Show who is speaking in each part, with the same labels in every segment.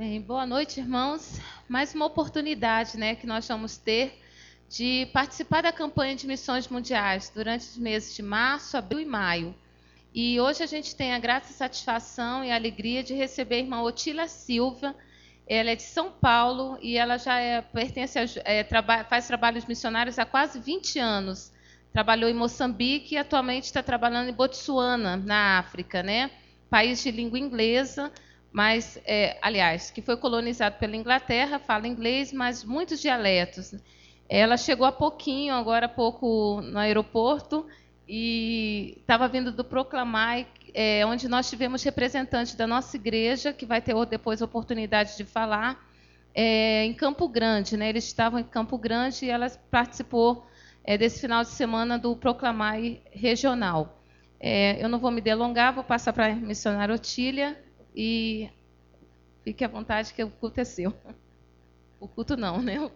Speaker 1: Bem, boa noite, irmãos. Mais uma oportunidade né, que nós vamos ter de participar da campanha de missões mundiais durante os meses de março, abril e maio. E hoje a gente tem a graça, satisfação e alegria de receber a irmã Otília Silva. Ela é de São Paulo e ela já é, pertence a, é, traba, faz trabalhos missionários há quase 20 anos. Trabalhou em Moçambique e atualmente está trabalhando em Botsuana, na África, né? país de língua inglesa mas, é, aliás, que foi colonizado pela Inglaterra, fala inglês, mas muitos dialetos. Ela chegou há pouquinho, agora há pouco, no aeroporto, e estava vindo do Proclamar, é, onde nós tivemos representantes da nossa igreja, que vai ter depois a oportunidade de falar, é, em Campo Grande. Né? Eles estavam em Campo Grande e ela participou é, desse final de semana do Proclamar regional. É, eu não vou me delongar, vou passar para a missionária Otília, e fique à vontade que o culto é seu. O culto não, né?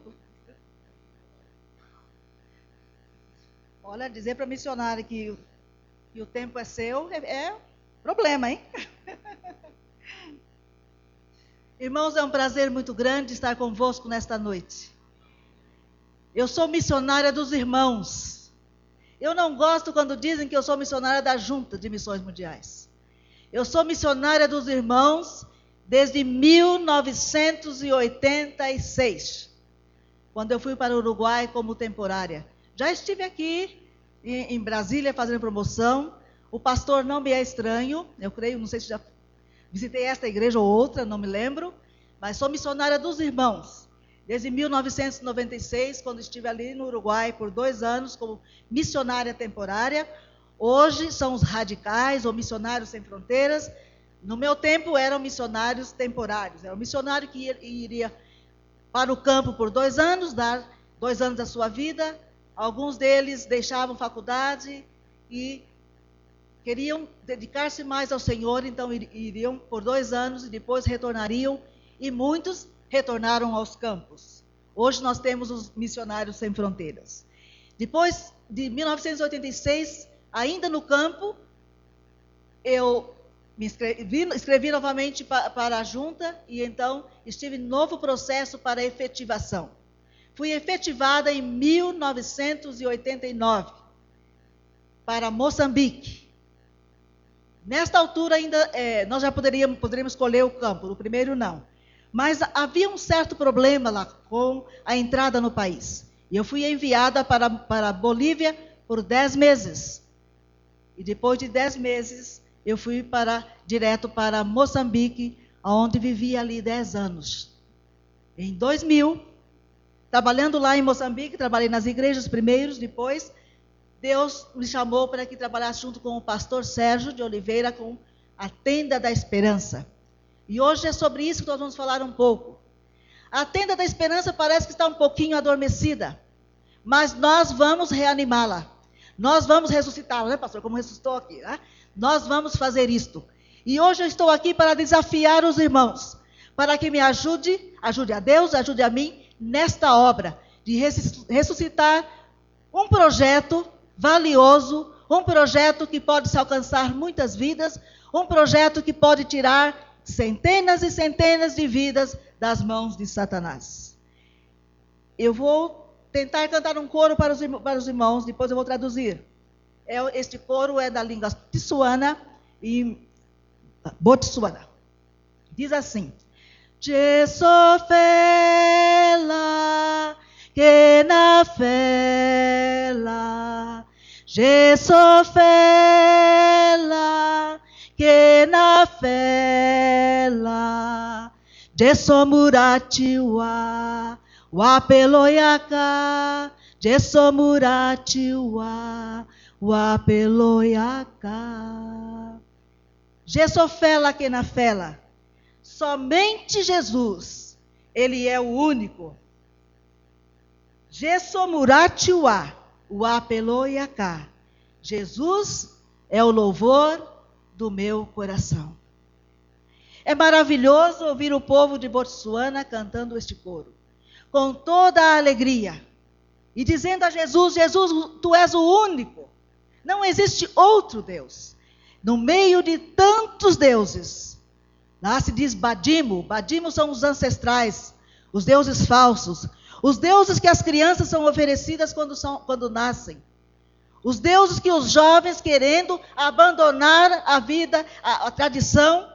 Speaker 2: Olha, dizer para missionária que, que, o tempo é seu é, é problema, hein? Irmãos, é um prazer muito grande estar convosco nesta noite. Eu sou missionária dos irmãos. Eu não gosto quando dizem que eu sou missionária da Junta de Missões Mundiais. Eu sou missionária dos irmãos desde 1986, quando eu fui para o Uruguai como temporária. Já estive aqui em Brasília fazendo promoção. O pastor não me é estranho, eu creio, não sei se já visitei esta igreja ou outra, não me lembro, mas sou missionária dos irmãos. Desde 1996, quando estive ali no Uruguai por dois anos como missionária temporária, Hoje são os radicais ou missionários sem fronteiras. No meu tempo eram missionários temporários. Era um missionário que iria para o campo por dois anos, dar dois anos da sua vida. Alguns deles deixavam faculdade e queriam dedicar-se mais ao Senhor, então iriam por dois anos e depois retornariam. E muitos retornaram aos campos. Hoje nós temos os missionários sem fronteiras. Depois de 1986, ainda no campo, eu me escrevi, escrevi novamente pa, para a junta e então estive em novo processo para efetivação. Fui efetivada em 1989 para Moçambique. Nesta altura ainda é, nós já poderíamos, poderíamos escolher o campo, o primeiro não. Mas havia um certo problema lá com a entrada no país. E eu fui enviada para, para Bolívia por dez meses. E depois de dez meses, eu fui para, direto para Moçambique, onde vivi ali dez anos. Em 2000, trabalhando lá em Moçambique, trabalhei nas igrejas primeiros, depois Deus me chamou para que trabalhasse junto com o pastor Sérgio de Oliveira com a Tenda da Esperança. E hoje é sobre isso que nós vamos falar um pouco. A Tenda da Esperança parece que está um pouquinho adormecida, mas nós vamos reanimá-la. Nós vamos ressuscitá-lo, né, pastor? Como ressuscitou aqui, né? Nós vamos fazer isto. E hoje eu estou aqui para desafiar os irmãos, para que me ajude, ajude a Deus, ajude a mim nesta obra de ressuscitar um projeto valioso, um projeto que pode se alcançar muitas vidas, um projeto que pode tirar centenas e centenas de vidas das mãos de Satanás. Eu vou tentar cantar um coro para os, para os irmãos, depois eu vou traduzir. É, este coro é da língua tissuana e botsuana. Diz assim: Jesofela, que na fela, Jesofela, que na fela, Jesomuratiwa, wapeloyaka jesomuratiwa wapeloyaka Gesofela que na fela. Somente Jesus ele é o único. Gesomuratiwa wapeloyaka Jesus é o louvor do meu coração. É maravilhoso ouvir o povo de Botsuana cantando este coro com toda a alegria e dizendo a Jesus: Jesus, tu és o único, não existe outro Deus. No meio de tantos deuses, Lá se diz Badimo. Badimo são os ancestrais, os deuses falsos. Os deuses que as crianças são oferecidas quando, são, quando nascem. Os deuses que os jovens, querendo abandonar a vida, a, a tradição,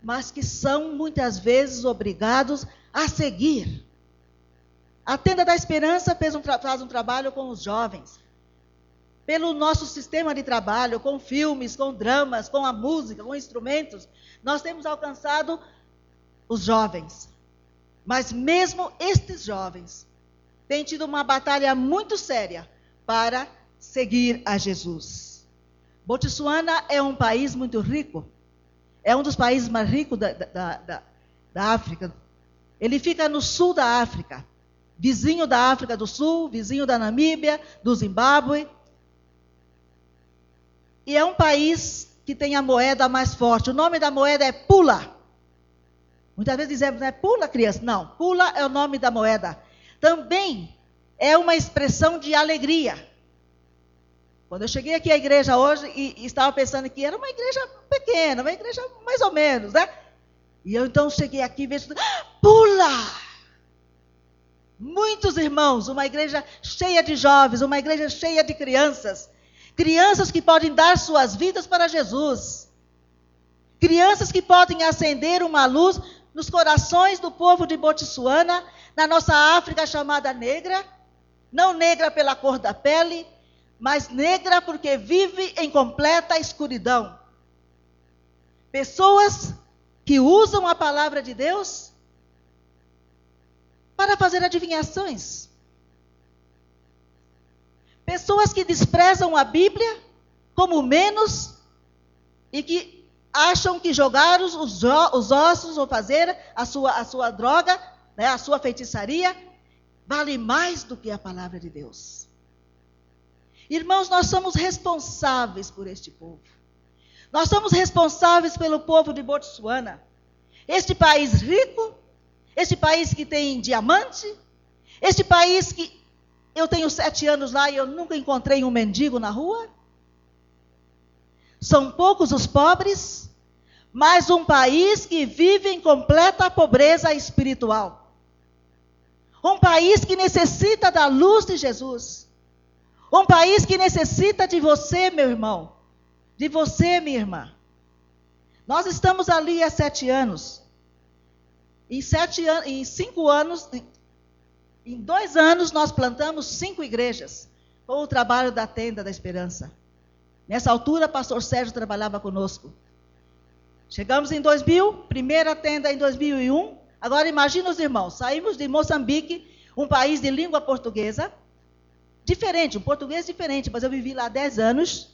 Speaker 2: mas que são muitas vezes obrigados a seguir. A Tenda da Esperança um faz um trabalho com os jovens. Pelo nosso sistema de trabalho, com filmes, com dramas, com a música, com instrumentos, nós temos alcançado os jovens. Mas mesmo estes jovens têm tido uma batalha muito séria para seguir a Jesus. Botsuana é um país muito rico. É um dos países mais ricos da, da, da, da África. Ele fica no sul da África, vizinho da África do Sul, vizinho da Namíbia, do Zimbábue. E é um país que tem a moeda mais forte. O nome da moeda é Pula. Muitas vezes dizemos, né, pula criança. Não, pula é o nome da moeda. Também é uma expressão de alegria. Quando eu cheguei aqui à igreja hoje e, e, estava pensando que era uma igreja pequena, uma igreja mais ou menos, né? E eu então cheguei aqui e vejo, ah, pula! Muitos irmãos, uma igreja cheia de jovens, uma igreja cheia de crianças. Crianças que podem dar suas vidas para Jesus. Crianças que podem acender uma luz nos corações do povo de Botsuana, na nossa África chamada negra, não negra pela cor da pele, mas negra porque vive em completa escuridão. Pessoas que usam a palavra de Deus para fazer adivinhações. Pessoas que desprezam a Bíblia como menos e que acham que jogar os, os ossos ou fazer a sua, a sua droga, né, a sua feitiçaria, vale mais do que a palavra de Deus. Irmãos, nós somos responsáveis por este povo. Nós somos responsáveis pelo povo de Botsuana. Este país rico, este país que tem diamante, este país que eu tenho sete anos lá e eu nunca encontrei um mendigo na rua. São poucos os pobres, mas um país que vive em completa pobreza espiritual. Um país que necessita da luz de Jesus. Um país que necessita de você, meu irmão. De você, minha irmã. Nós estamos ali há sete anos. Em, sete an em cinco anos, em dois anos, nós plantamos cinco igrejas com o trabalho da tenda da esperança. Nessa altura, pastor Sérgio trabalhava conosco. Chegamos em 2000, primeira tenda em 2001. Agora imagina os irmãos, saímos de Moçambique, um país de língua portuguesa, diferente, um português diferente, mas eu vivi lá 10 anos.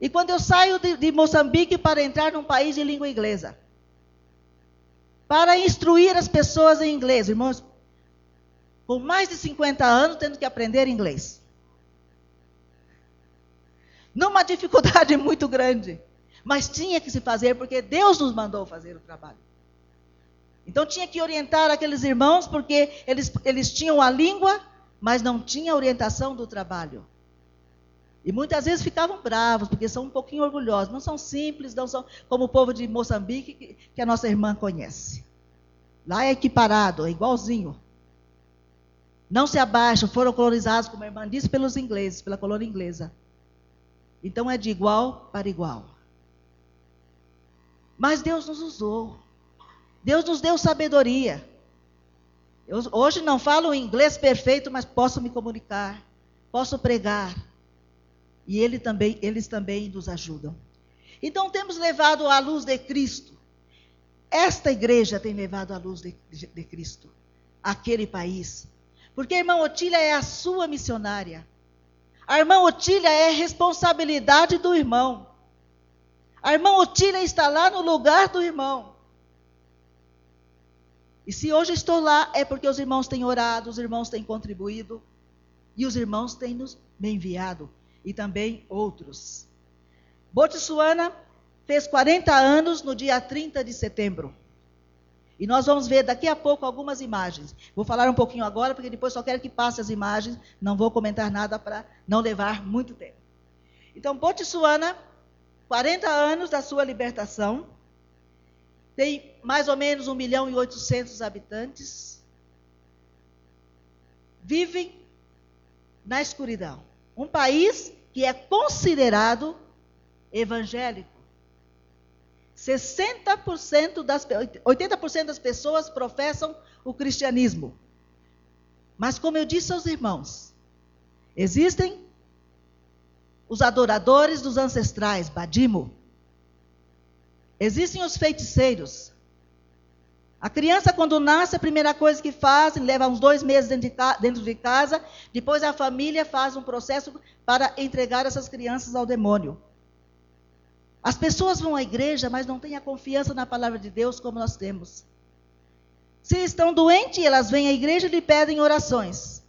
Speaker 2: E quando eu saio de, de Moçambique para entrar num país de língua inglesa, para instruir as pessoas em inglês, irmãos, com mais de 50 anos tendo que aprender inglês. Numa dificuldade muito grande. Mas tinha que se fazer porque Deus nos mandou fazer o trabalho. Então tinha que orientar aqueles irmãos porque eles, eles tinham a língua mas não tinha orientação do trabalho. E muitas vezes ficavam bravos, porque são um pouquinho orgulhosos. Não são simples, não são como o povo de Moçambique, que, que a nossa irmã conhece. Lá é equiparado, é igualzinho. Não se abaixam, foram colonizados, como a irmã disse, pelos ingleses, pela colônia inglesa. Então é de igual para igual. Mas Deus nos usou. Deus nos deu sabedoria. Eu hoje não falo inglês perfeito, mas posso me comunicar, posso pregar. E ele também, eles também nos ajudam. Então temos levado a luz de Cristo. Esta igreja tem levado a luz de, de, Cristo àquele país. Porque a irmã Otília é a sua missionária. A irmã Otília é responsabilidade do irmão. A irmã Otília está lá no lugar do irmão. E se hoje estou lá, é porque os irmãos têm orado, os irmãos têm contribuído, e os irmãos têm nos enviado, e também outros. Botsuana fez 40 anos no dia 30 de setembro. E nós vamos ver daqui a pouco algumas imagens. Vou falar um pouquinho agora, porque depois só quero que passe as imagens. Não vou comentar nada para não levar muito tempo. Então, Botsuana, 40 anos da sua libertação. tem mais ou menos 1 milhão e 800 habitantes, vivem na escuridão. Um país que é considerado evangélico. 60% das 80% das pessoas professam o cristianismo. Mas como eu disse aos irmãos, existem os adoradores dos ancestrais, Badimo. Existem os feiticeiros. A criança, quando nasce, a primeira coisa que faz, leva uns dois meses dentro de, casa, depois a família faz um processo para entregar essas crianças ao demônio. As pessoas vão à igreja, mas não têm a confiança na palavra de Deus como nós temos. Se estão doentes, elas vêm à igreja e lhe pedem orações.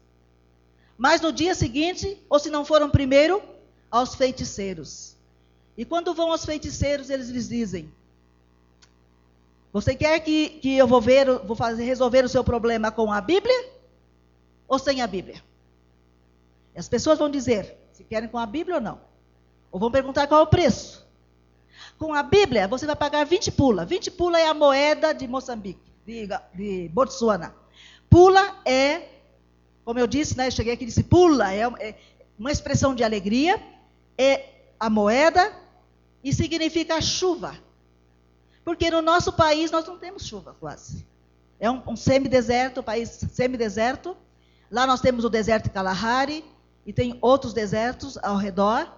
Speaker 2: Mas no dia seguinte, ou se não foram primeiro, aos feiticeiros. E quando vão aos feiticeiros, eles lhes dizem: Você quer que, que eu vou ver, vou fazer resolver o seu problema com a Bíblia ou sem a Bíblia? E as pessoas vão dizer se querem com a Bíblia ou não. Ou vão perguntar qual é o preço. Com a Bíblia, você vai pagar 20 pula. 20 pula é a moeda de Moçambique, de, de Botsuana. Pula é, como eu disse, né, eu cheguei aqui e disse pula, é, é uma expressão de alegria é a moeda e significa chuva. Porque no nosso país nós não temos chuva quase. É um, um semideserto, um país semideserto. Lá nós temos o deserto de Kalahari e tem outros desertos ao redor.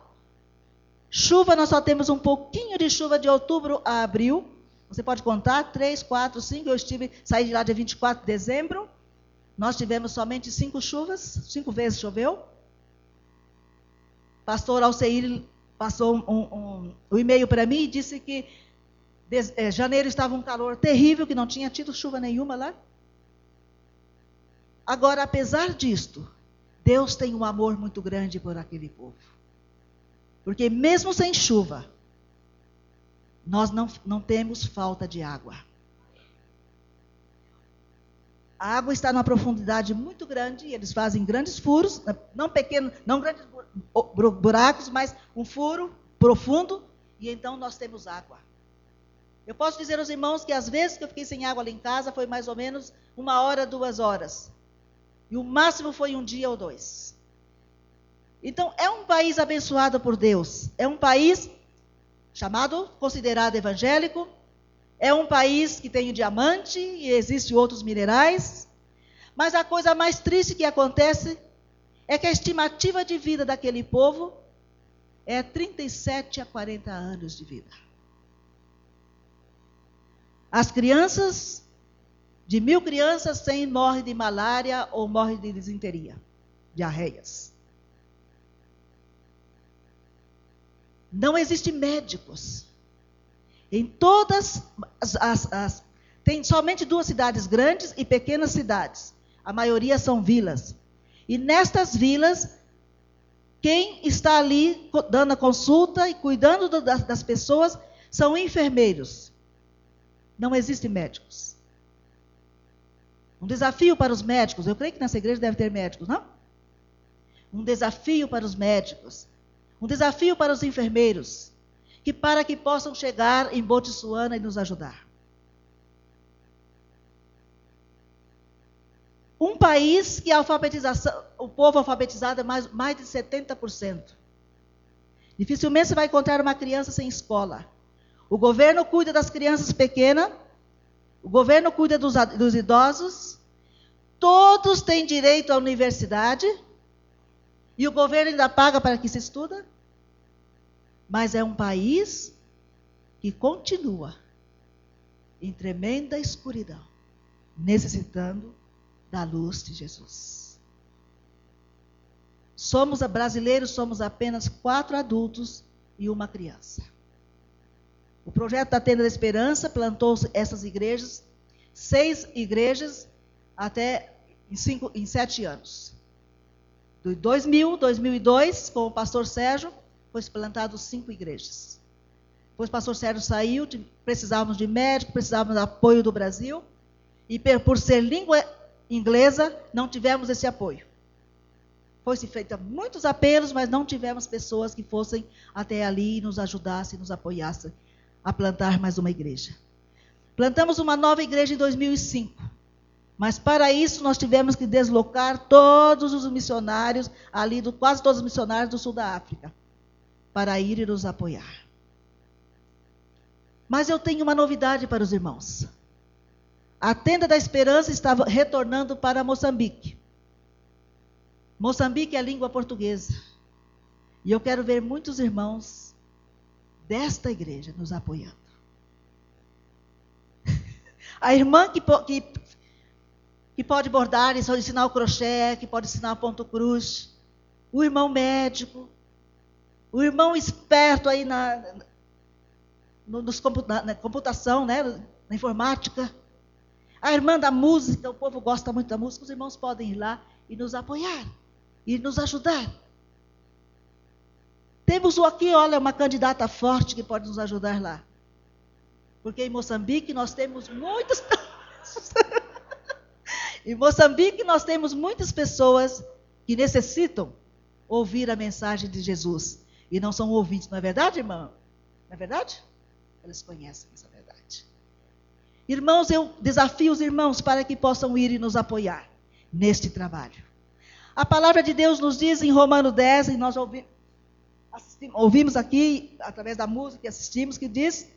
Speaker 2: Chuva, nós só temos um pouquinho de chuva de outubro a abril. Você pode contar, três, quatro, cinco. Eu estive, saí de lá dia 24 de dezembro. Nós tivemos somente cinco chuvas, cinco vezes choveu pastor Alceir passou um, um, um e-mail para mim e disse que de, é, janeiro estava um calor terrível, que não tinha tido chuva nenhuma lá. Agora, apesar disto, Deus tem um amor muito grande por aquele povo. Porque mesmo sem chuva, nós não, não temos falta de água. A água está numa profundidade muito grande, e eles fazem grandes furos, não pequenos, não grandes buracos, mas um furo profundo, e então nós temos água. Eu posso dizer aos irmãos que às vezes que eu fiquei sem água ali em casa foi mais ou menos uma hora, duas horas. E o máximo foi um dia ou dois. Então é um país abençoado por Deus. É um país chamado, considerado evangélico, é um país que tem o diamante e existem outros minerais. Mas a coisa mais triste que acontece é que a estimativa de vida daquele povo é 37 a 40 anos de vida. As crianças, de mil crianças, 100 morrem de malária ou morrem de disenteria, diarreias. Não existem médicos. Em todas as, as, as, Tem somente duas cidades grandes e pequenas cidades. A maioria são vilas. E nestas vilas, quem está ali dando a consulta e cuidando do, das, das pessoas são enfermeiros. Não existem médicos. Um desafio para os médicos. Eu creio que nessa igreja deve ter médicos, não? Um desafio para os médicos. Um desafio para os enfermeiros que para que possam chegar em Botsuana e nos ajudar. Um país que a alfabetização, o povo alfabetizado é mais, mais de 70%. Dificilmente você vai encontrar uma criança sem escola. O governo cuida das crianças pequenas, o governo cuida dos, dos idosos, todos têm direito à universidade, e o governo ainda paga para que se estuda. Mas é um país que continua em tremenda escuridão, necessitando da luz de Jesus. Somos brasileiros, somos apenas quatro adultos e uma criança. O projeto da Tenda da Esperança plantou essas igrejas, seis igrejas, até em, cinco, em sete anos. Do 2000, 2002, com o pastor Sérgio, foi plantado cinco igrejas. Depois o pastor Sérgio saiu, precisávamos de médico, precisávamos de apoio do Brasil. E por ser língua inglesa, não tivemos esse apoio. Foi-se feito muitos apelos, mas não tivemos pessoas que fossem até ali e nos ajudassem, nos apoiassem a plantar mais uma igreja. Plantamos uma nova igreja em 2005. Mas para isso nós tivemos que deslocar todos os missionários, ali do, quase todos os missionários do sul da África, para ir e nos apoiar. Mas eu tenho uma novidade para os irmãos. A tenda da esperança estava retornando para Moçambique. Moçambique é a língua portuguesa. E eu quero ver muitos irmãos desta igreja nos apoiando. A irmã que, que, que pode bordar e ensinar o crochê, que pode ensinar ponto cruz. O irmão médico. O irmão esperto aí na, no, nos, na, na computação, né, na informática. A irmã da música, o povo gosta muito da música, os irmãos podem ir lá e nos apoiar e nos ajudar. Temos aqui, olha, uma candidata forte que pode nos ajudar lá. Porque em Moçambique nós temos muitas Em Moçambique nós temos muitas pessoas que necessitam ouvir a mensagem de Jesus. E não são ouvintes, não é verdade, irmã? Não é verdade? Elas conhecem essa verdade. Irmãos, eu desafio os irmãos para que possam ir e nos apoiar neste trabalho. A palavra de Deus nos diz em Romano 10, e nós ouvi, ouvimos aqui, através da música que assistimos, que diz: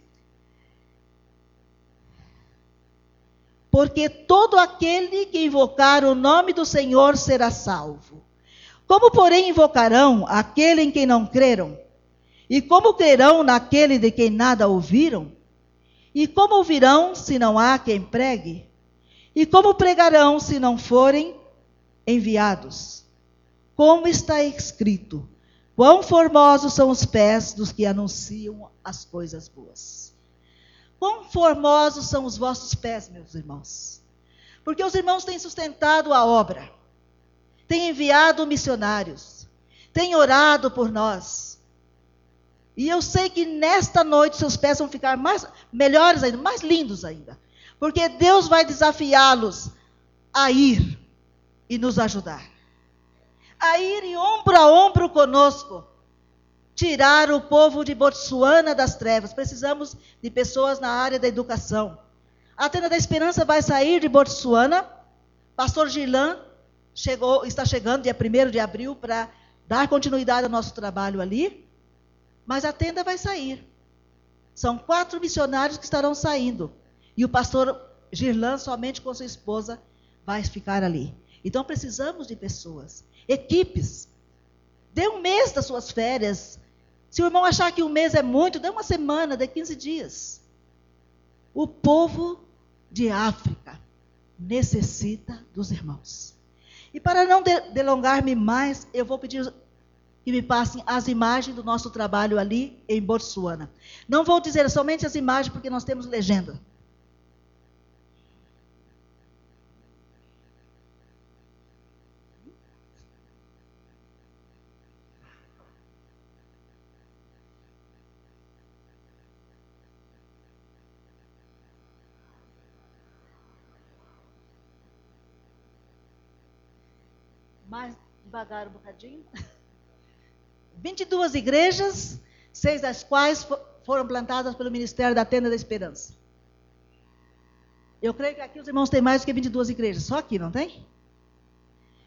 Speaker 2: Porque todo aquele que invocar o nome do Senhor será salvo. Como, porém, invocarão aquele em quem não creram? E como crerão naquele de quem nada ouviram? E como ouvirão se não há quem pregue? E como pregarão se não forem enviados. Como está escrito: Quão formosos são os pés dos que anunciam as coisas boas. Quão formosos são os vossos pés, meus irmãos. Porque os irmãos têm sustentado a obra, têm enviado missionários, têm orado por nós. E eu sei que nesta noite seus pés vão ficar mais melhores ainda, mais lindos ainda. Porque Deus vai desafiá-los a ir e nos ajudar. A ir ombro a ombro conosco. Tirar o povo de Botsuana das trevas. Precisamos de pessoas na área da educação. A Tenda da Esperança vai sair de Botsuana. Pastor Gilan chegou, está chegando dia 1 de abril para dar continuidade ao nosso trabalho ali. Mas a tenda vai sair. São quatro missionários que estarão saindo. E o pastor Girlan, somente com sua esposa, vai ficar ali. Então precisamos de pessoas, equipes. Dê um mês das suas férias. Se o irmão achar que um mês é muito, dê uma semana, dê 15 dias. O povo de África necessita dos irmãos. E para não delongar-me mais, eu vou pedir que me passem as imagens do nosso trabalho ali em Botsuana. Não vou dizer somente as imagens, porque nós temos legenda. Devagar um bocadinho. 22 igrejas, seis das quais foram plantadas pelo Ministério da Tenda da Esperança. Eu creio que aqui os irmãos têm mais do que 22 igrejas, só aqui, não tem?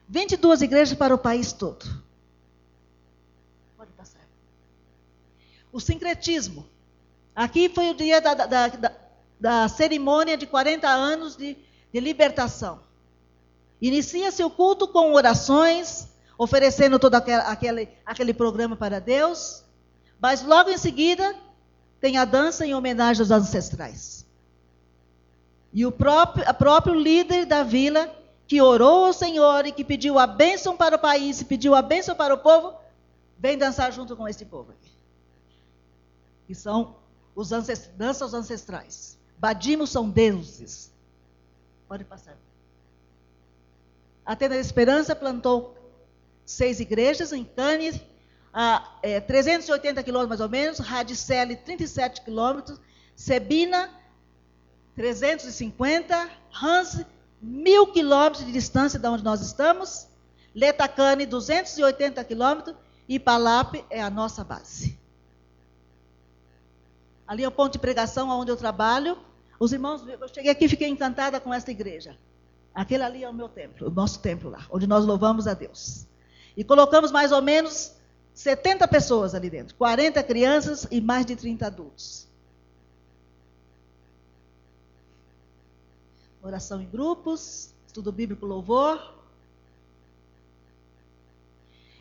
Speaker 2: 22 igrejas para o país todo. Pode passar. O sincretismo. Aqui foi o dia da, da, da, da cerimônia de 40 anos de, de libertação. Inicia-se o culto com orações, oferecendo todo aquele, aquele programa para Deus, mas logo em seguida tem a dança em homenagem aos ancestrais. E o próprio, a próprio líder da vila, que orou ao Senhor e que pediu a bênção para o país, pediu a bênção para o povo, vem dançar junto com esse povo aqui. Que são os ancestrais, danças ancestrais. Badimos são deuses. Pode passar. A Tenda da Esperança plantou seis igrejas em Cannes, a é, 380 quilômetros mais ou menos, Radicelle 37 quilômetros, Sebina 350, Hans mil quilômetros de distância de onde nós estamos, Letacane 280 quilômetros e Palap é a nossa base. Ali é o ponto de pregação onde eu trabalho. Os irmãos, eu cheguei aqui e fiquei encantada com esta igreja. Aquele ali é o meu templo, o nosso templo lá, onde nós louvamos a Deus. E colocamos mais ou menos 70 pessoas ali dentro, 40 crianças e mais de 30 adultos. Oração em grupos, estudo bíblico louvor.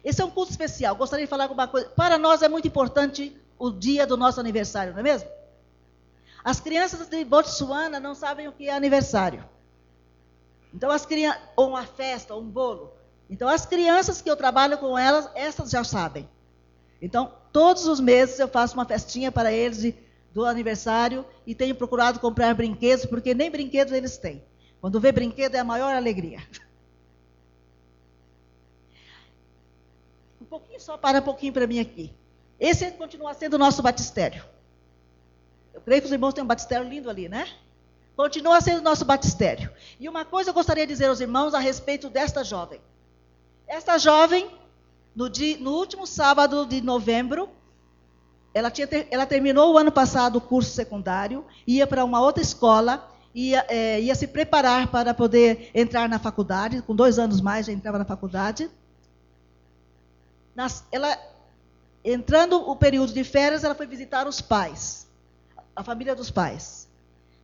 Speaker 2: Esse é um culto especial. Gostaria de falar alguma coisa. Para nós é muito importante o dia do nosso aniversário, não é mesmo? As crianças de Botsuana não sabem o que é aniversário. Então as crianças, ou uma festa, ou um bolo. Então as crianças que eu trabalho com elas, essas já sabem. Então todos os meses eu faço uma festinha para eles de, do aniversário e tenho procurado comprar brinquedos, porque nem brinquedos eles têm. Quando vê brinquedo é a maior alegria. Um pouquinho só, para um pouquinho para mim aqui. Esse continua sendo o nosso batistério. Eu creio que os irmãos têm um batistério lindo ali, né? Continua sendo o nosso batistério. E uma coisa eu gostaria de dizer aos irmãos a respeito desta jovem. Esta jovem, no, dia, no último sábado de novembro, ela, tinha, ela, terminou o ano passado o curso secundário, ia para uma outra escola, ia, é, ia, se preparar para poder entrar na faculdade, com dois anos mais já entrava na faculdade. Nas, ela, entrando o período de férias, ela foi visitar os pais a família dos pais.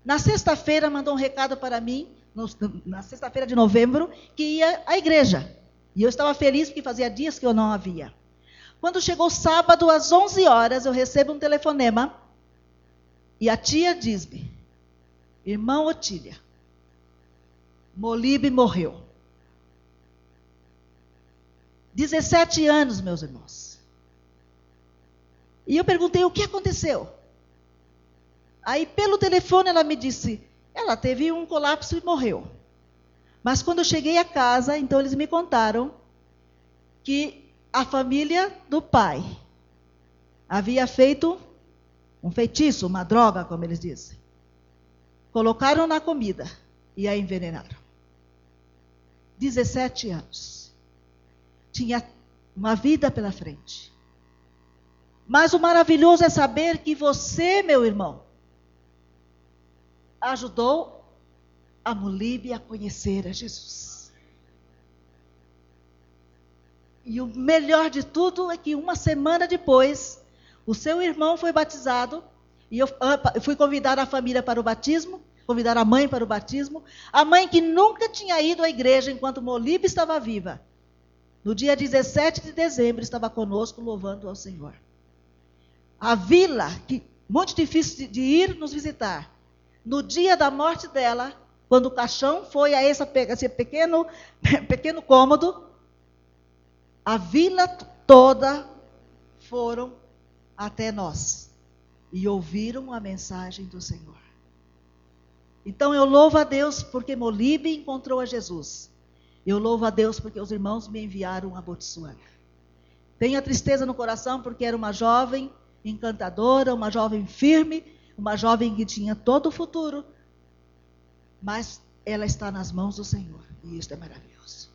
Speaker 2: Na sexta-feira mandou um recado para mim, no, na sexta-feira de novembro, que ia à igreja. E eu estava feliz porque fazia dias que eu não havia. Quando chegou sábado às 11 horas, eu recebo um telefonema e a tia diz-me: Irmão Otília, Molibe morreu. 17 anos, meus irmãos. E eu perguntei: o que aconteceu? Aí, pelo telefone, ela me disse: ela teve um colapso e morreu. Mas quando eu cheguei a casa, então eles me contaram que a família do pai havia feito um feitiço, uma droga, como eles dizem. Colocaram na comida e a envenenaram. 17 anos. Tinha uma vida pela frente. Mas o maravilhoso é saber que você, meu irmão, ajudou a Molíbia a conhecer a Jesus. E o melhor de tudo é que uma semana depois, o seu irmão foi batizado, e eu fui convidar a família para o batismo, convidar a mãe para o batismo, a mãe que nunca tinha ido à igreja enquanto Molíbia estava viva. No dia 17 de dezembro estava conosco louvando ao Senhor. A vila, que muito difícil de ir nos visitar, no dia da morte dela, quando o caixão foi a esse, pequeno, pequeno cômodo, a vila toda foram até nós e ouviram a mensagem do Senhor. Então eu louvo a Deus porque Molibe encontrou a Jesus. Eu louvo a Deus porque os irmãos me enviaram a Botsuana. Tenho tristeza no coração porque era uma jovem encantadora, uma jovem firme, uma jovem que tinha todo o futuro, mas ela está nas mãos do Senhor, e isso é maravilhoso.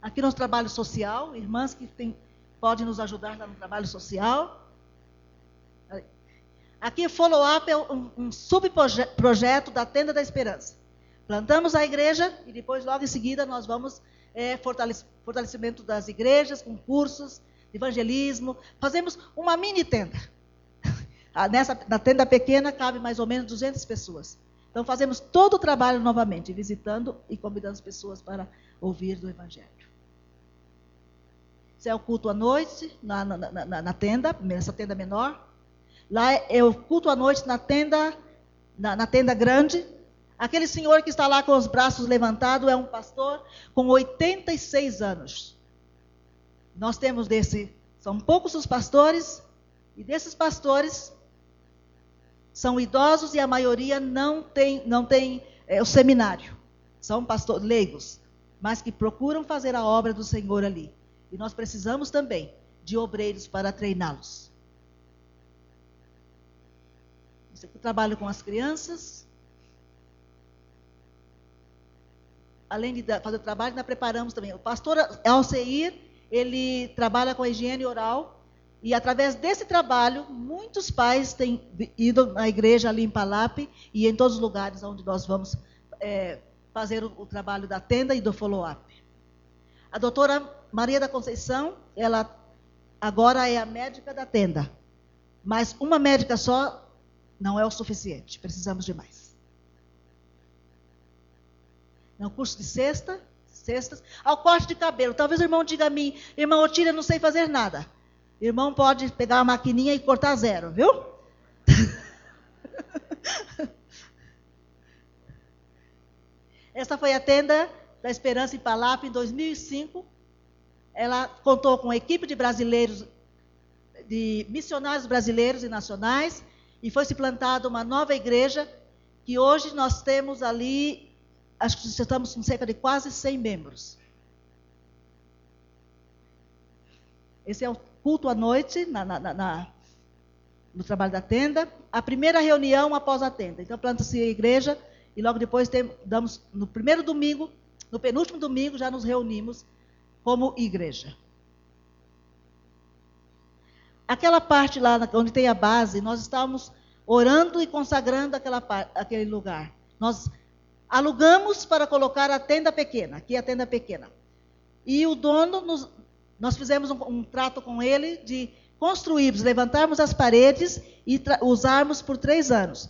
Speaker 2: Aqui no trabalho social, irmãs que tem, podem nos ajudar no trabalho social. Aqui, follow-up é um, um subprojeto da Tenda da Esperança. Plantamos a igreja e depois, logo em seguida, nós vamos é, fortalecimento das igrejas, com cursos, evangelismo. Fazemos uma mini tenda. Ah, nessa, na tenda pequena cabe mais ou menos 200 pessoas. Então fazemos todo o trabalho novamente, visitando e convidando as pessoas para ouvir do Evangelho. Isso é o culto à noite, na, na, na, na tenda, nessa tenda menor. Lá é o culto à noite na tenda, na, na tenda grande. Aquele senhor que está lá com os braços levantados é um pastor com 86 anos. Nós temos desse, são poucos os pastores, e desses pastores, são idosos e a maioria não tem, não tem é, o seminário. São pastores leigos, mas que procuram fazer a obra do Senhor ali. E nós precisamos também de obreiros para treiná-los. Eu trabalho com as crianças. Além de fazer o trabalho, nós preparamos também. O pastor Alceir, ele trabalha com a higiene oral E através desse trabalho, muitos pais têm ido na igreja ali em Palap e em todos os lugares onde nós vamos é, fazer o, o, trabalho da tenda e do follow-up. A doutora Maria da Conceição, ela agora é a médica da tenda. Mas uma médica só não é o suficiente, precisamos de mais. No curso de sexta, sextas, ao corte de cabelo. Talvez o irmão diga a mim, irmão Otília, não sei fazer nada. Irmão pode pegar a maquininha e cortar zero, viu? Essa foi a tenda da Esperança em Palapa em 2005. Ela contou com uma equipe de brasileiros, de missionários brasileiros e nacionais, e foi se plantada uma nova igreja que hoje nós temos ali, acho que estamos com cerca de quase 100 membros. Esse é o culto à noite, na, na, na, no trabalho da tenda. A primeira reunião após a tenda. Então, planta-se a igreja e logo depois tem, damos, no primeiro domingo, no penúltimo domingo, já nos reunimos como igreja. Aquela parte lá onde tem a base, nós estávamos orando e consagrando aquela, aquele lugar. Nós alugamos para colocar a tenda pequena, aqui é a tenda pequena. E o dono nos, nós fizemos um, um trato com ele de construirmos, levantarmos as paredes e usarmos por três anos.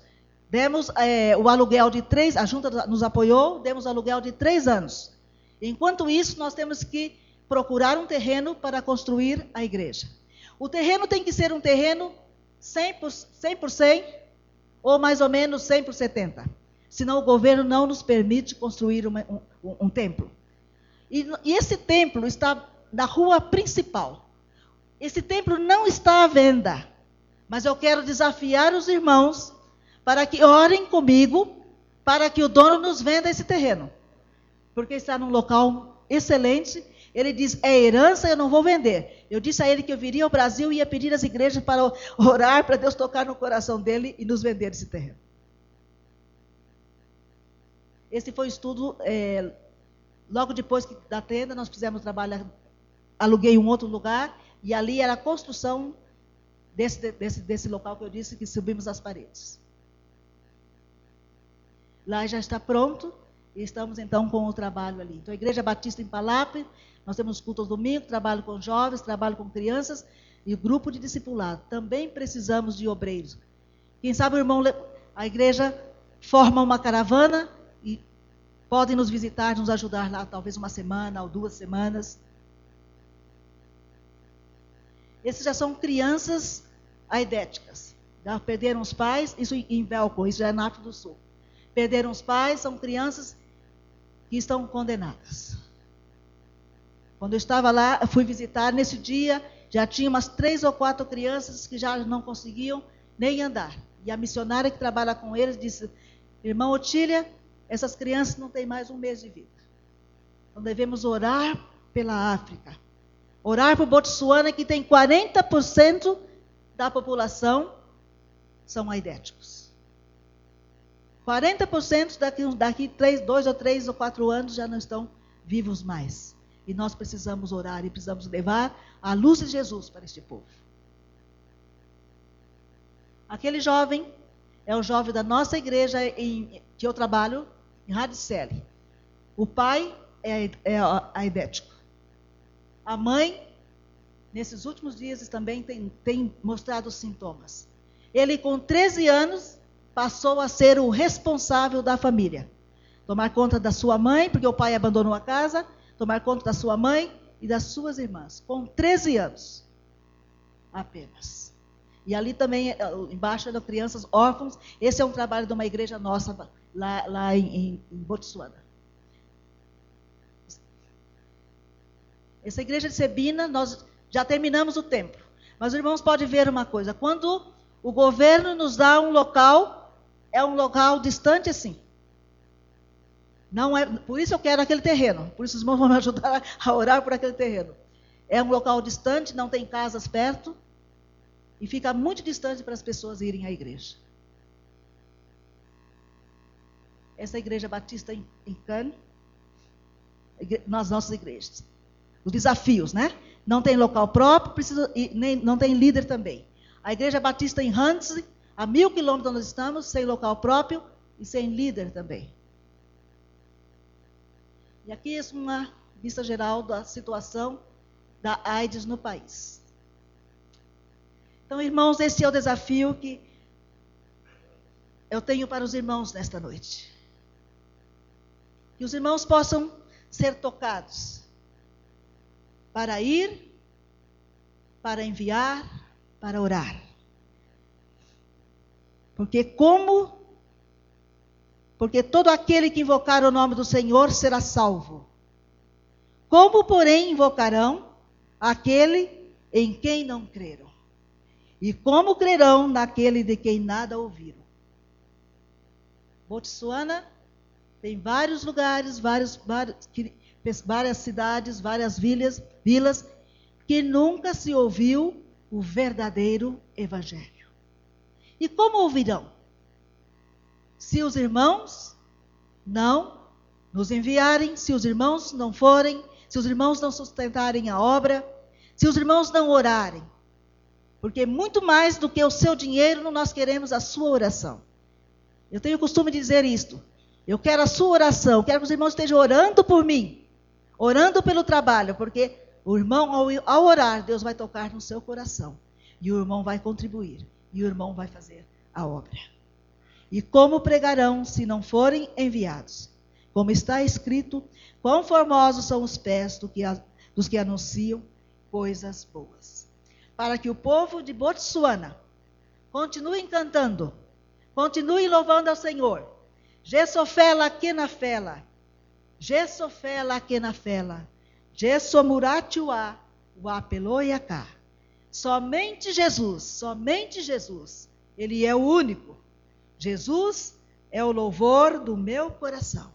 Speaker 2: Demos é, o aluguel de três, a junta nos apoiou, demos o aluguel de três anos. Enquanto isso, nós temos que procurar um terreno para construir a igreja. O terreno tem que ser um terreno 100 por, 100 por 100 ou mais ou menos 100 por 70. Senão o governo não nos permite construir uma, um, um, templo. E, e esse templo está da rua principal. Esse templo não está à venda, mas eu quero desafiar os irmãos para que orem comigo, para que o dono nos venda esse terreno. Porque está num local excelente. Ele diz: é herança, eu não vou vender. Eu disse a ele que eu viria ao Brasil e ia pedir às igrejas para orar, para Deus tocar no coração dele e nos vender esse terreno. Esse foi o estudo. É, logo depois da tenda, nós fizemos trabalho aluguei um outro lugar e ali era a construção desse, desse, desse local que eu disse que subimos as paredes. Lá já está pronto e estamos então com o trabalho ali. Então, a Igreja Batista em Palapre, nós temos cultos domingo, trabalho com jovens, trabalho com crianças e grupo de discipulado. Também precisamos de obreiros. Quem sabe o irmão, a igreja forma uma caravana e podem nos visitar, nos ajudar lá, talvez uma semana ou duas semanas. Esses já são crianças aidéticas. Já perderam os pais, isso em Belco, isso já é nato do sul. Perderam os pais, são crianças que estão condenadas. Quando eu estava lá, fui visitar, nesse dia, já tinha umas três ou quatro crianças que já não conseguiam nem andar. E a missionária que trabalha com eles disse: Irmão Otília, essas crianças não têm mais um mês de vida. Então devemos orar pela África Orar por Botsuana, que tem 40% da população são aidéticos. 40% daqui, daqui três, dois ou três ou quatro anos já não estão vivos mais. E nós precisamos orar e precisamos levar a luz de Jesus para este povo. Aquele jovem é o jovem da nossa igreja em, que eu trabalho, em Radicelli. O pai é, é aidético. A mãe, nesses últimos dias, também tem, tem mostrado sintomas. Ele, com 13 anos, passou a ser o responsável da família. Tomar conta da sua mãe, porque o pai abandonou a casa, tomar conta da sua mãe e das suas irmãs. Com 13 anos. Apenas. E ali também, eh, embaixo eram crianças órfãos. Esse é um trabalho de uma igreja nossa lá, lá em, em Botsuana. Essa igreja de Sebina, nós já terminamos o templo. Mas os irmãos podem ver uma coisa: quando o governo nos dá um local, é um local distante assim. Não é, por isso eu quero aquele terreno. Por isso os irmãos vão me ajudar a orar por aquele terreno. É um local distante, não tem casas perto e fica muito distante para as pessoas irem à igreja. Essa igreja batista em, em Cannes, nas nossas igrejas os desafios, né? não tem local próprio, precisa, e nem, não tem líder também. A Igreja Batista em Hans, a mil quilômetros onde nós estamos, sem local próprio e sem líder também. E aqui é uma vista geral da situação da AIDS no país. Então, irmãos, esse é o desafio que eu tenho para os irmãos nesta noite. Que os irmãos possam ser tocados para ir, para enviar, para orar. Porque como porque todo aquele que invocar o nome do Senhor será salvo. Como, porém, invocarão aquele em quem não creram? E como crerão naquele de quem nada ouviram? Botsuana tem vários lugares, vários, vários, várias cidades, várias vilas, vilas que nunca se ouviu o verdadeiro evangelho. E como ouvirão? Se os irmãos não nos enviarem, se os irmãos não forem, se os irmãos não sustentarem a obra, se os irmãos não orarem. Porque muito mais do que o seu dinheiro, nós queremos a sua oração. Eu tenho o costume de dizer isto. Eu quero a sua oração, quero que os irmãos estejam orando por mim, orando pelo trabalho, porque o irmão, ao, orar, Deus vai tocar no seu coração. E o irmão vai contribuir. E o irmão vai fazer a obra. E como pregarão se não forem enviados? Como está escrito, quão formosos são os pés do que, dos que anunciam coisas boas. Para que o povo de Botsuana continue cantando, continue louvando ao Senhor. Gesofela kenafela, Gesofela kenafela, Gesomuratiuá, Uapeloiacá. Somente Jesus, somente Jesus, Ele é o único Jesus é o louvor do meu coração.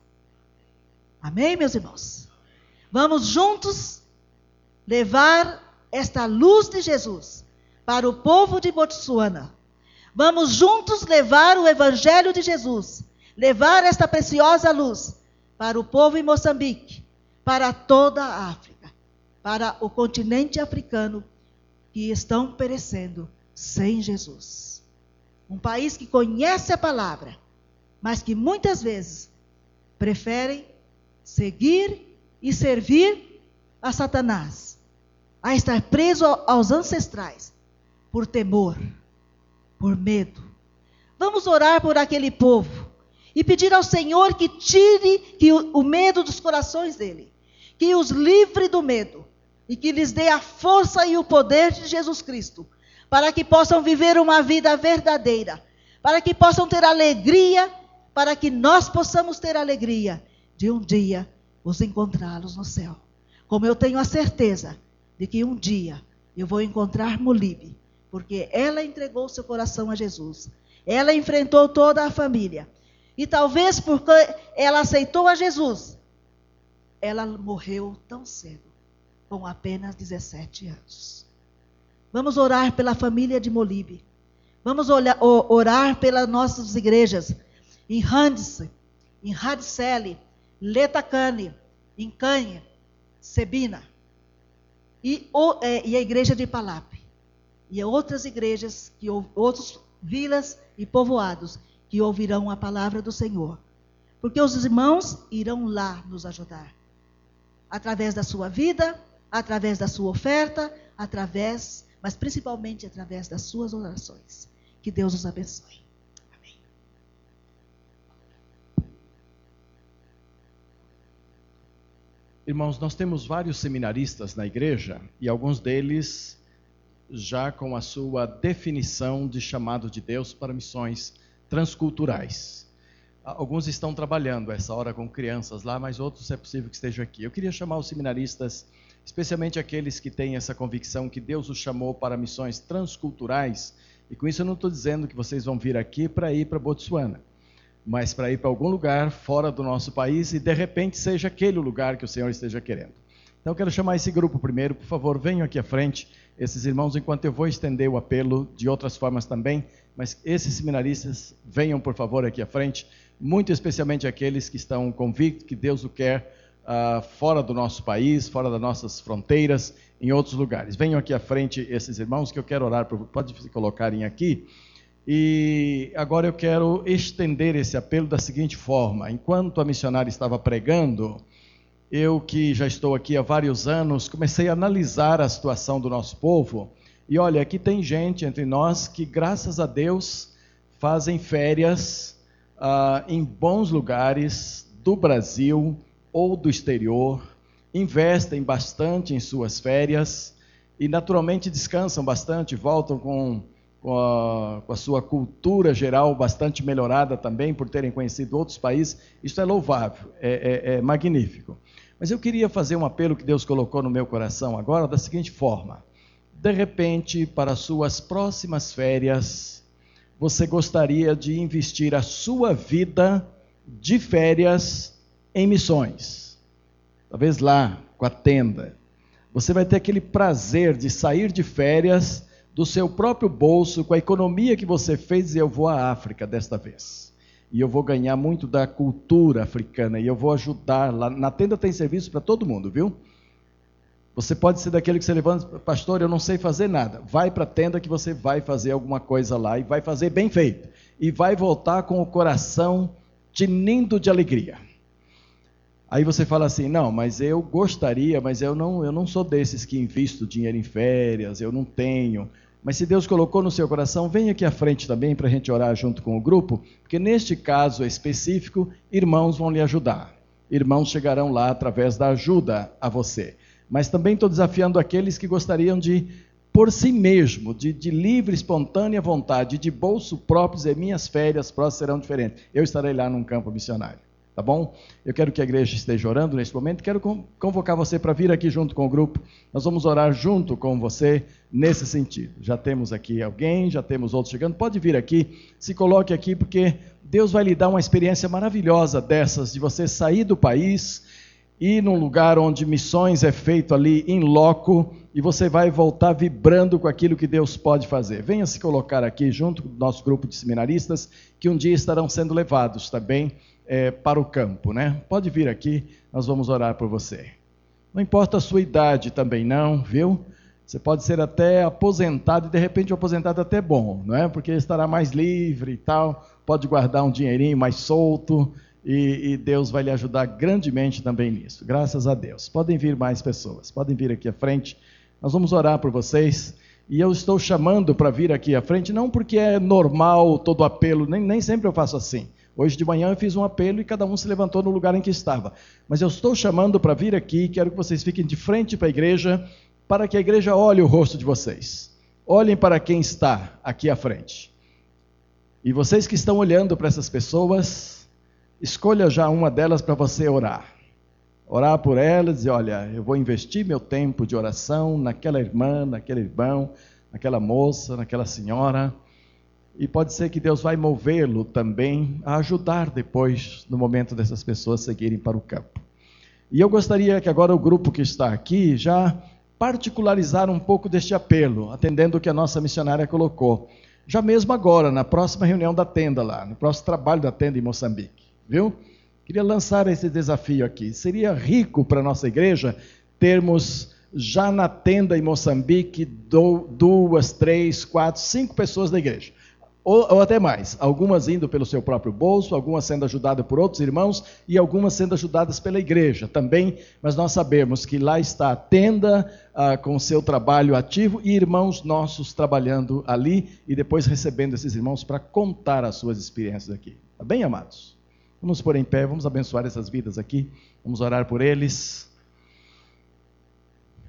Speaker 2: Amém, meus irmãos? Vamos juntos levar esta luz de Jesus para o povo de Botsuana. Vamos juntos levar o evangelho de Jesus, levar esta preciosa luz para o povo em Moçambique, para toda a África, para o continente africano que estão perecendo sem Jesus. Um país que conhece a palavra, mas que muitas vezes preferem seguir e servir a Satanás, a estar preso aos ancestrais por temor, por medo. Vamos orar por aquele povo e pedir ao Senhor que tire que o, o medo dos corações dele, que os livre do medo e que lhes dê a força e o poder de Jesus Cristo para que possam viver uma vida verdadeira, para que possam ter alegria, para que nós possamos ter alegria de um dia os encontrá-los no céu. Como eu tenho a certeza de que um dia eu vou encontrar Molibe, porque ela entregou seu coração a Jesus. Ela enfrentou toda a família. E talvez porque ela aceitou a Jesus, ela morreu tão cedo, com apenas 17 anos. Vamos orar pela família de Molibe. Vamos orar pelas nossas igrejas em Handice, em Hadicele, Letacane, em Canha, Sebina. E, o, é, e, a igreja de Palap. E outras igrejas, que, outras vilas e povoados que ouvirão a palavra do Senhor. Porque os irmãos irão lá nos ajudar. Através da sua vida, através da sua oferta, através mas principalmente através das suas orações. Que Deus os abençoe.
Speaker 3: Irmãos, nós temos vários seminaristas na igreja e alguns deles já com a sua definição de chamado de Deus para missões transculturais. Alguns estão trabalhando essa hora com crianças lá, mas outros é possível que estejam aqui. Eu queria chamar os seminaristas especialmente aqueles que têm essa convicção que Deus os chamou para missões transculturais. E com isso eu não estou dizendo que vocês vão vir aqui para ir para Botsuana, mas para ir para algum lugar fora do nosso país e de repente seja aquele o lugar que o Senhor esteja querendo. Então quero chamar esse grupo primeiro, por favor, venham aqui à frente, esses irmãos, enquanto eu vou estender o apelo de outras formas também, mas esses seminaristas venham, por favor, aqui à frente, muito especialmente aqueles que estão convictos que Deus o quer uh, fora do nosso país, fora das nossas fronteiras, em outros lugares. Venham aqui à frente esses irmãos que eu quero orar, por, pode se colocarem aqui. E agora eu quero estender esse apelo da seguinte forma: enquanto a missionária estava pregando, eu que já estou aqui há vários anos, comecei a analisar a situação do nosso povo. E olha, aqui tem gente entre nós que, graças a Deus, fazem férias ah, em bons lugares do Brasil ou do exterior, investem bastante em suas férias e, naturalmente, descansam bastante, voltam com, com, a, com a sua cultura geral bastante melhorada também, por terem conhecido outros países. Isso é louvável, é, é, é magnífico. Mas eu queria fazer um apelo que Deus colocou no meu coração agora da seguinte forma: de repente, para suas próximas férias, você gostaria de investir a sua vida de férias em missões. Talvez lá, com a tenda. Você vai ter aquele prazer de sair de férias do seu próprio bolso, com a economia que você fez, e eu vou à África desta vez e eu vou ganhar muito da cultura africana e eu vou ajudar lá. Na tenda tem serviço para todo mundo, viu? Você pode ser daquele que você levanta, pastor, eu não sei fazer nada. Vai para a tenda que você vai fazer alguma coisa lá e vai fazer bem feito. E vai voltar com o coração tinindo de alegria. Aí você fala assim: não, mas eu gostaria, mas eu não, eu não sou desses que invisto dinheiro em férias, eu não tenho. Mas se Deus colocou no seu coração, vem aqui à frente também para a gente orar junto com o grupo, porque neste caso específico, irmãos vão lhe ajudar. Irmãos chegarão lá através da ajuda a você. Mas também estou desafiando aqueles que gostariam de, por si mesmo, de, de livre, espontânea vontade, de bolso próprio, dizer: minhas férias próximas serão diferentes. Eu estarei lá num campo missionário. Tá bom? Eu quero que a igreja esteja orando neste momento. Quero convocar você para vir aqui junto com o grupo. Nós vamos orar junto com você nesse sentido. Já temos aqui alguém, já temos outros chegando. Pode vir aqui, se coloque aqui, porque Deus vai lhe dar uma experiência maravilhosa dessas, de você sair do país, ir num lugar onde missões é feito ali em loco e você vai voltar vibrando com aquilo que Deus pode fazer. Venha se colocar aqui junto com o nosso grupo de seminaristas, que um dia estarão sendo levados também é, para o campo, né? Pode vir aqui, nós vamos orar por você. Não importa a sua idade também não, viu? Você pode ser até aposentado e de repente um aposentado até bom, não é? Porque estará mais livre e tal, pode guardar um dinheirinho mais solto e, e Deus vai lhe ajudar grandemente também nisso. Graças a Deus. Podem vir mais pessoas, podem vir aqui à frente. Nós vamos orar por vocês. E eu estou chamando para vir aqui à frente, não porque é normal todo apelo, nem, nem sempre eu faço assim. Hoje de manhã eu fiz um apelo e cada um se levantou no lugar em que estava. Mas eu estou chamando para vir aqui, quero que vocês fiquem de frente para a igreja, para que a igreja olhe o rosto de vocês. Olhem para quem está aqui à frente. E vocês que estão olhando para essas pessoas, escolha já uma delas para você orar. Orar por elas e dizer: olha, eu vou investir meu tempo de oração naquela irmã, naquele irmão, naquela moça, naquela senhora e pode ser que Deus vai movê-lo também a ajudar depois, no momento dessas pessoas seguirem para o campo. E eu gostaria que agora o grupo que está aqui já particularizar um pouco deste apelo, atendendo o que a nossa missionária colocou. Já mesmo agora, na próxima reunião da tenda lá, no próximo trabalho da tenda em Moçambique, viu? Queria lançar esse desafio aqui. Seria rico para a nossa igreja termos já na tenda em Moçambique duas, três, quatro, cinco pessoas da igreja ou, ou, até mais, algumas indo pelo seu próprio bolso, algumas sendo ajudadas por outros irmãos e algumas sendo ajudadas pela igreja também, mas nós sabemos que lá está a tenda ah, com o seu trabalho ativo e irmãos nossos trabalhando ali e depois recebendo esses irmãos para contar as suas experiências aqui. Tá bem, amados? Vamos pôr em pé, vamos abençoar essas vidas aqui, vamos orar por eles.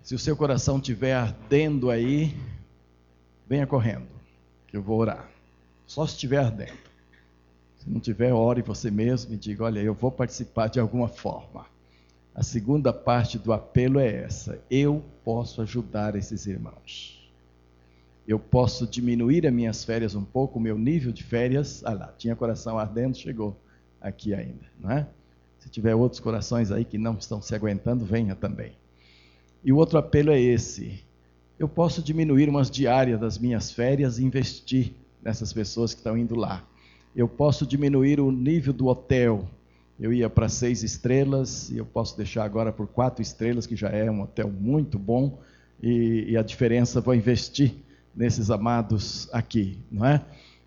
Speaker 3: Se o seu coração estiver ardendo aí, venha correndo, que eu vou orar. Só se estiver dentro. Se não tiver, ore você mesmo e diga: Olha, eu vou participar de alguma forma. A segunda parte do apelo é essa: eu posso ajudar esses irmãos. Eu posso diminuir as minhas férias um pouco, o meu nível de férias. Ah lá, tinha coração ardendo, chegou aqui ainda, não é? Se tiver outros corações aí que não estão se aguentando, venha também. E o outro apelo é esse: eu posso diminuir umas diárias das minhas férias e investir nessas pessoas que estão indo lá. Eu posso diminuir o nível do hotel Eu ia para seis estrelas e eu posso deixar agora por quatro estrelas, que já é um hotel muito bom, e, e a diferença vou investir nesses amados aqui, não é?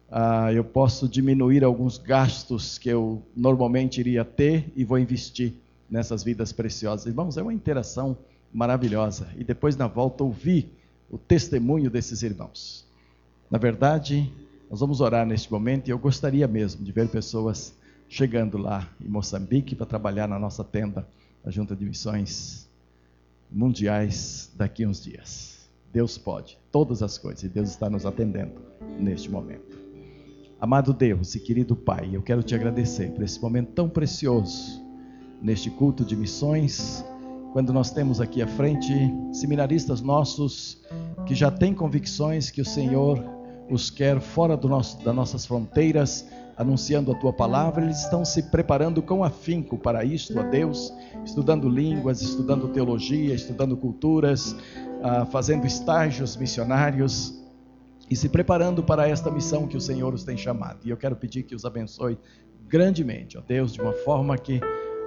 Speaker 3: Ah, eu posso diminuir alguns gastos que eu normalmente iria ter e vou investir nessas vidas preciosas. Irmãos, é uma interação maravilhosa. E depois, na volta, ouvir o testemunho desses irmãos. Na verdade, nós vamos orar neste momento e eu gostaria mesmo de ver pessoas chegando lá em Moçambique para trabalhar na nossa tenda, a Junta de Missões Mundiais, daqui a uns dias. Deus pode todas as coisas e Deus está nos atendendo neste momento. Amado Deus e querido Pai, eu quero te agradecer por esse momento tão precioso neste culto de missões, quando nós temos aqui à frente seminaristas nossos que já têm convicções que o Senhor os quer fora nosso, das nossas fronteiras, anunciando a tua palavra, eles estão se preparando com afinco para isto, a Deus, estudando línguas, estudando teologia, estudando culturas, ah, fazendo estágios missionários e se preparando para esta missão que o Senhor os tem chamado. E eu quero pedir que os abençoe grandemente, ó Deus, de uma forma que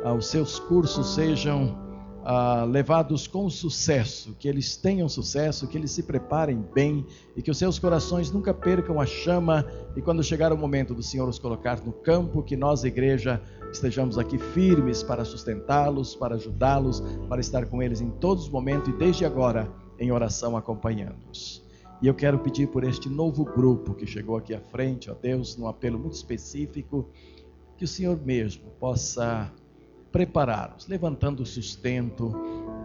Speaker 3: ah, os seus cursos sejam ah, levados com sucesso, que eles tenham sucesso, que eles se preparem bem e que os seus corações nunca percam a chama. E quando chegar o momento do Senhor os colocar no campo, que nós, igreja, estejamos aqui firmes para sustentá-los, para ajudá-los, para estar com eles em todos os momentos e desde agora em oração acompanhando-os. E eu quero pedir por este novo grupo que chegou aqui à frente, ó Deus, num apelo muito específico, que o Senhor mesmo possa prepará-los, levantando o sustento,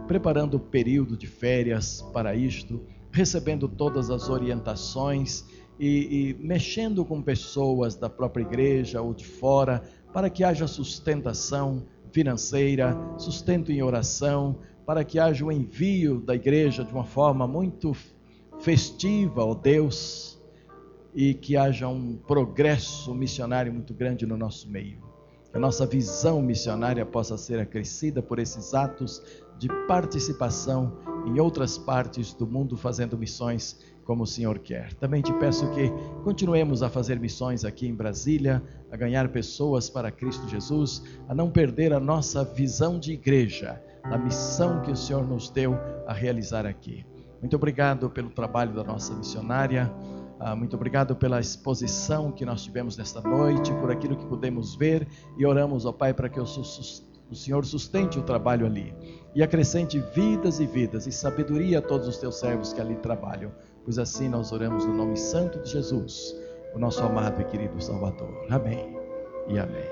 Speaker 3: preparando o período de férias para isto, recebendo todas as orientações e, e mexendo com pessoas da própria igreja ou de fora, para que haja sustentação financeira, sustento em oração, para que haja o envio da igreja de uma forma muito festiva, ó Deus, e que haja um progresso missionário muito grande no nosso meio que a nossa visão missionária possa ser acrescida por esses atos de participação em outras partes do mundo fazendo missões como o Senhor quer. Também te peço que continuemos a fazer missões aqui em Brasília, a ganhar pessoas para Cristo Jesus, a não perder a nossa visão de igreja, a missão que o Senhor nos deu a realizar aqui. Muito obrigado pelo trabalho da nossa missionária. Ah, muito obrigado pela exposição que nós tivemos nesta noite, por aquilo que pudemos ver e oramos, ó Pai, para que o, o Senhor sustente o trabalho ali e acrescente vidas e vidas e sabedoria a todos os teus servos que ali trabalham, pois assim nós oramos no nome santo de Jesus, o nosso amado e querido Salvador. Amém e amém.